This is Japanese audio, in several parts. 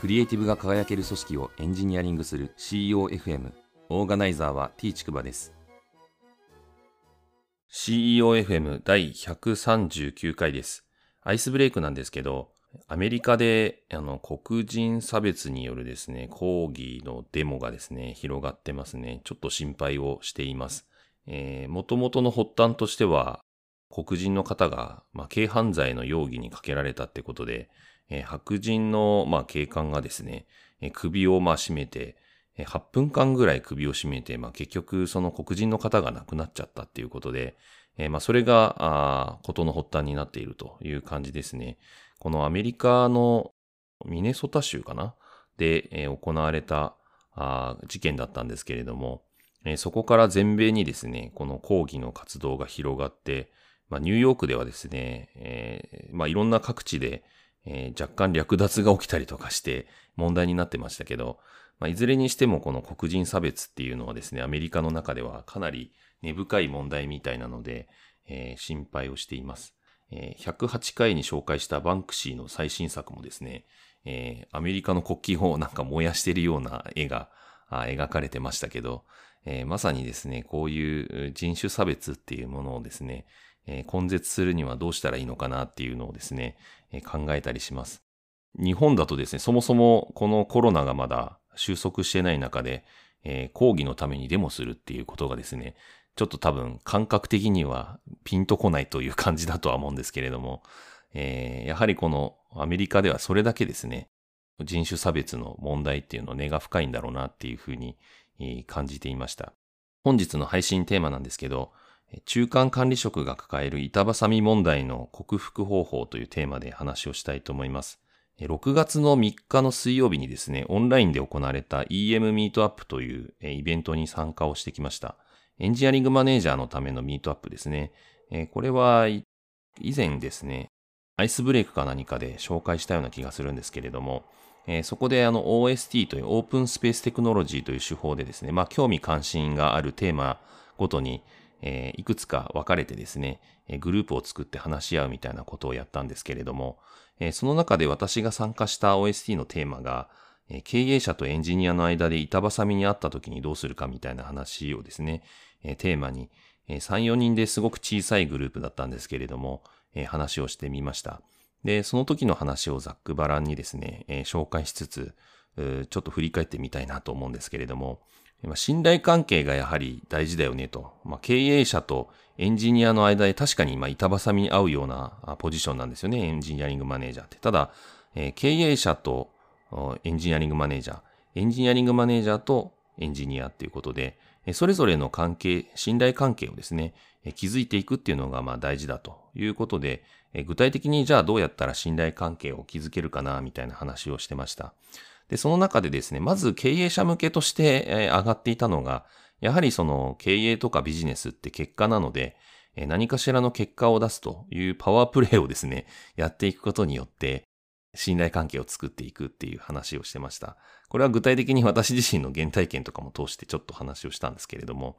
クリエイティブが輝ける組織をエンジニアリングする CEOFM オーガナイザーは T ちくばです。CEOFM 第139回です。アイスブレイクなんですけどアメリカであの黒人差別によるですね抗議のデモがですね広がってますね。ちょっと心配をしています。えー、元々の発端としては、黒人の方が、まあ、軽犯罪の容疑にかけられたってことで、えー、白人の、まあ、警官がですね、えー、首を、まあ、絞めて、えー、8分間ぐらい首を絞めて、まあ、結局、その黒人の方が亡くなっちゃったっていうことで、えー、まあ、それが、あことの発端になっているという感じですね。このアメリカのミネソタ州かな？で、えー、行われたあ事件だったんですけれども、えー、そこから全米にですね、この抗議の活動が広がって、まあ、ニューヨークではですね、えー、まあ、いろんな各地で、えー、若干略奪が起きたりとかして問題になってましたけど、まあ、いずれにしてもこの黒人差別っていうのはですね、アメリカの中ではかなり根深い問題みたいなので、えー、心配をしています。えー、108回に紹介したバンクシーの最新作もですね、えー、アメリカの国旗をなんか燃やしてるような絵が描かれてましたけど、えー、まさにですね、こういう人種差別っていうものをですね、えー、根絶するにはどうしたらいいのかなっていうのをですね、考えたりします。日本だとですね、そもそもこのコロナがまだ収束してない中で、えー、抗議のためにデモするっていうことがですね、ちょっと多分感覚的にはピンとこないという感じだとは思うんですけれども、えー、やはりこのアメリカではそれだけですね、人種差別の問題っていうの根が深いんだろうなっていうふうに感じていました。本日の配信テーマなんですけど、中間管理職が抱える板挟み問題の克服方法というテーマで話をしたいと思います。6月の3日の水曜日にですね、オンラインで行われた EM ミートアップというイベントに参加をしてきました。エンジニアリングマネージャーのためのミートアップですね。これは以前ですね、アイスブレイクか何かで紹介したような気がするんですけれども、そこであの OST というオープンスペーステクノロジーという手法でですね、まあ興味関心があるテーマごとに、えー、いくつか分かれてですね、グループを作って話し合うみたいなことをやったんですけれども、え、その中で私が参加した OST のテーマが、え経営者とエンジニアの間で板挟みにあった時にどうするかみたいな話をですね、えテーマに、え3、4人ですごく小さいグループだったんですけれども、え話をしてみました。で、その時の話をざっくばらんにですね、え、紹介しつつ、ちょっと振り返ってみたいなと思うんですけれども、信頼関係がやはり大事だよねと。まあ、経営者とエンジニアの間で確かにま板挟みに合うようなポジションなんですよね。エンジニアリングマネージャーって。ただ、えー、経営者とエンジニアリングマネージャー、エンジニアリングマネージャーとエンジニアっていうことで、それぞれの関係、信頼関係をですね、築いていくっていうのがまあ大事だということで、具体的にじゃあどうやったら信頼関係を築けるかなみたいな話をしてました。で、その中でですね、まず経営者向けとして上がっていたのが、やはりその経営とかビジネスって結果なので、何かしらの結果を出すというパワープレイをですね、やっていくことによって、信頼関係を作っていくっていう話をしてました。これは具体的に私自身の原体験とかも通してちょっと話をしたんですけれども、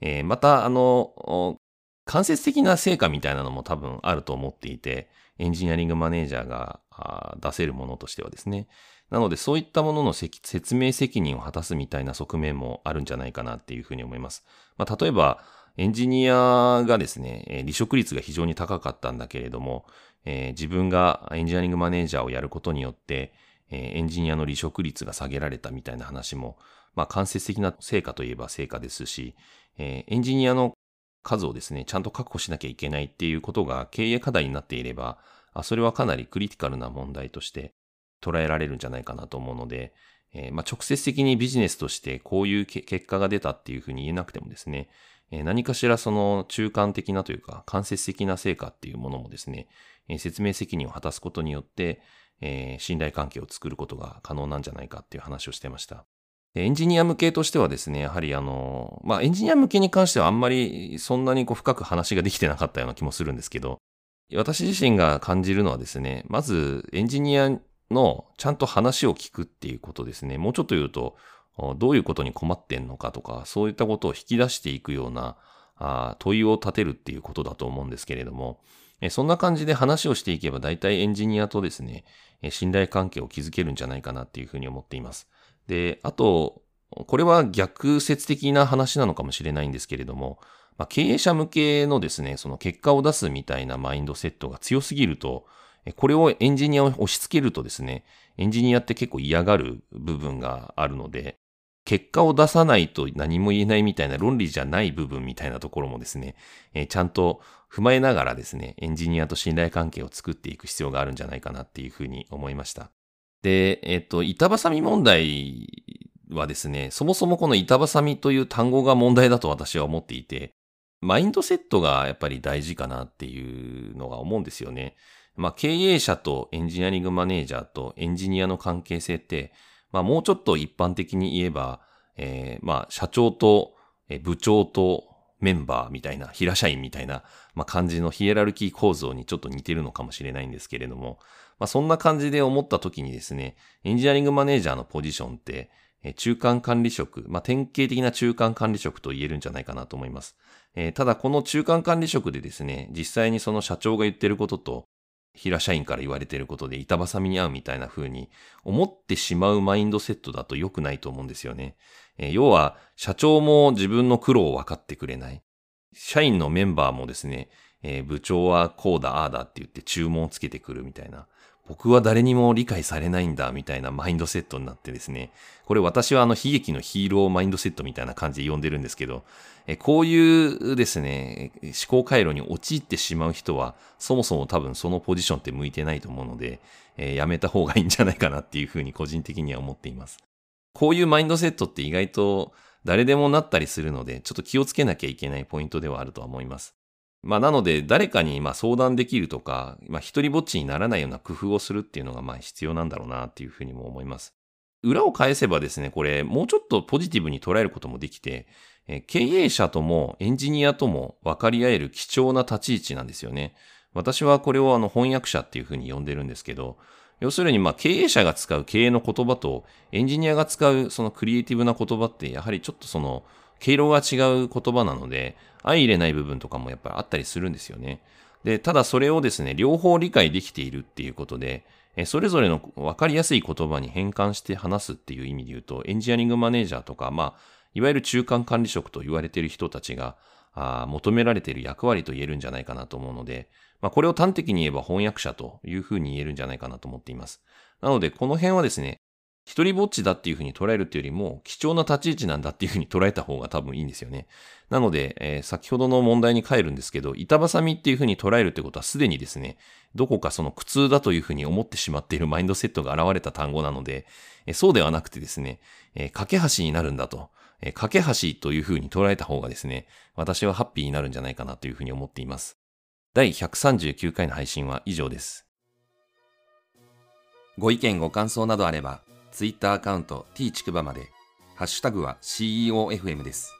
えー、また、あの、間接的な成果みたいなのも多分あると思っていて、エンジニアリングマネージャーが出せるものとしてはですね。なのでそういったものの説明責任を果たすみたいな側面もあるんじゃないかなっていうふうに思います。まあ、例えば、エンジニアがですね、離職率が非常に高かったんだけれども、えー、自分がエンジニアリングマネージャーをやることによって、えー、エンジニアの離職率が下げられたみたいな話も、まあ、間接的な成果といえば成果ですし、えー、エンジニアの数をですね、ちゃんと確保しなきゃいけないっていうことが経営課題になっていれば、あそれはかなりクリティカルな問題として捉えられるんじゃないかなと思うので、えー、まあ、直接的にビジネスとしてこういう結果が出たっていうふうに言えなくてもですね、えー、何かしらその中間的なというか間接的な成果っていうものもですね、えー、説明責任を果たすことによって、え信頼関係を作ることが可能なんじゃないかっていう話をしてました。エンジニア向けとしてはですね、やはりあの、まあ、エンジニア向けに関してはあんまりそんなにこう深く話ができてなかったような気もするんですけど、私自身が感じるのはですね、まずエンジニアのちゃんと話を聞くっていうことですね。もうちょっと言うと、どういうことに困ってんのかとか、そういったことを引き出していくようなあ問いを立てるっていうことだと思うんですけれども、そんな感じで話をしていけば大体エンジニアとですね、信頼関係を築けるんじゃないかなっていうふうに思っています。で、あと、これは逆説的な話なのかもしれないんですけれども、まあ、経営者向けのですね、その結果を出すみたいなマインドセットが強すぎると、これをエンジニアを押し付けるとですね、エンジニアって結構嫌がる部分があるので、結果を出さないと何も言えないみたいな論理じゃない部分みたいなところもですね、えー、ちゃんと踏まえながらですね、エンジニアと信頼関係を作っていく必要があるんじゃないかなっていうふうに思いました。で、えっ、ー、と、板挟み問題はですね、そもそもこの板挟みという単語が問題だと私は思っていて、マインドセットがやっぱり大事かなっていうのが思うんですよね。まあ、経営者とエンジニアリングマネージャーとエンジニアの関係性って、まあ、もうちょっと一般的に言えば、えー、まあ、社長と部長とメンバーみたいな、平社員みたいな、まあ、感じのヒエラルキー構造にちょっと似てるのかもしれないんですけれども、まあ、そんな感じで思った時にですね、エンジニアリングマネージャーのポジションって、中間管理職、まあ、典型的な中間管理職と言えるんじゃないかなと思います。えー、ただこの中間管理職でですね、実際にその社長が言ってることと、平社員から言われていることで板挟みに合うみたいな風に思ってしまうマインドセットだと良くないと思うんですよね。えー、要は、社長も自分の苦労を分かってくれない。社員のメンバーもですね、えー、部長はこうだ、ああだって言って注文をつけてくるみたいな。僕は誰にも理解されないんだ、みたいなマインドセットになってですね。これ私はあの悲劇のヒーローマインドセットみたいな感じで呼んでるんですけど、えこういうですね、思考回路に陥ってしまう人は、そもそも多分そのポジションって向いてないと思うので、えー、やめた方がいいんじゃないかなっていうふうに個人的には思っています。こういうマインドセットって意外と誰でもなったりするので、ちょっと気をつけなきゃいけないポイントではあるとは思います。まあ、なので、誰かにま相談できるとか、まあ、一人ぼっちにならないような工夫をするっていうのがまあ必要なんだろうなっていうふうにも思います。裏を返せばですね、これ、もうちょっとポジティブに捉えることもできて、経営者ともエンジニアとも分かり合える貴重な立ち位置なんですよね。私はこれをあの翻訳者っていうふうに呼んでるんですけど、要するにまあ経営者が使う経営の言葉とエンジニアが使うそのクリエイティブな言葉ってやはりちょっとその毛色が違う言葉なので相入れない部分とかもやっぱりあったりするんですよね。で、ただそれをですね、両方理解できているっていうことで、それぞれの分かりやすい言葉に変換して話すっていう意味で言うと、エンジニアリングマネージャーとか、まあ、いわゆる中間管理職と言われている人たちが、あ求められている役割と言えるんじゃないかなと思うので、まあ、これを端的に言えば翻訳者というふうに言えるんじゃないかなと思っています。なので、この辺はですね、一人ぼっちだっていうふうに捉えるっていうよりも、貴重な立ち位置なんだっていうふうに捉えた方が多分いいんですよね。なので、えー、先ほどの問題に帰るんですけど、板挟みっていうふうに捉えるってことはすでにですね、どこかその苦痛だというふうに思ってしまっているマインドセットが現れた単語なので、えー、そうではなくてですね、えー、架け橋になるんだと。えー、架け橋というふうに捉えた方がですね、私はハッピーになるんじゃないかなというふうに思っています。第139回の配信は以上です。ご意見ご感想などあれば、Twitter アカウント t ちくばまで、ハッシュタグは CEOFM です。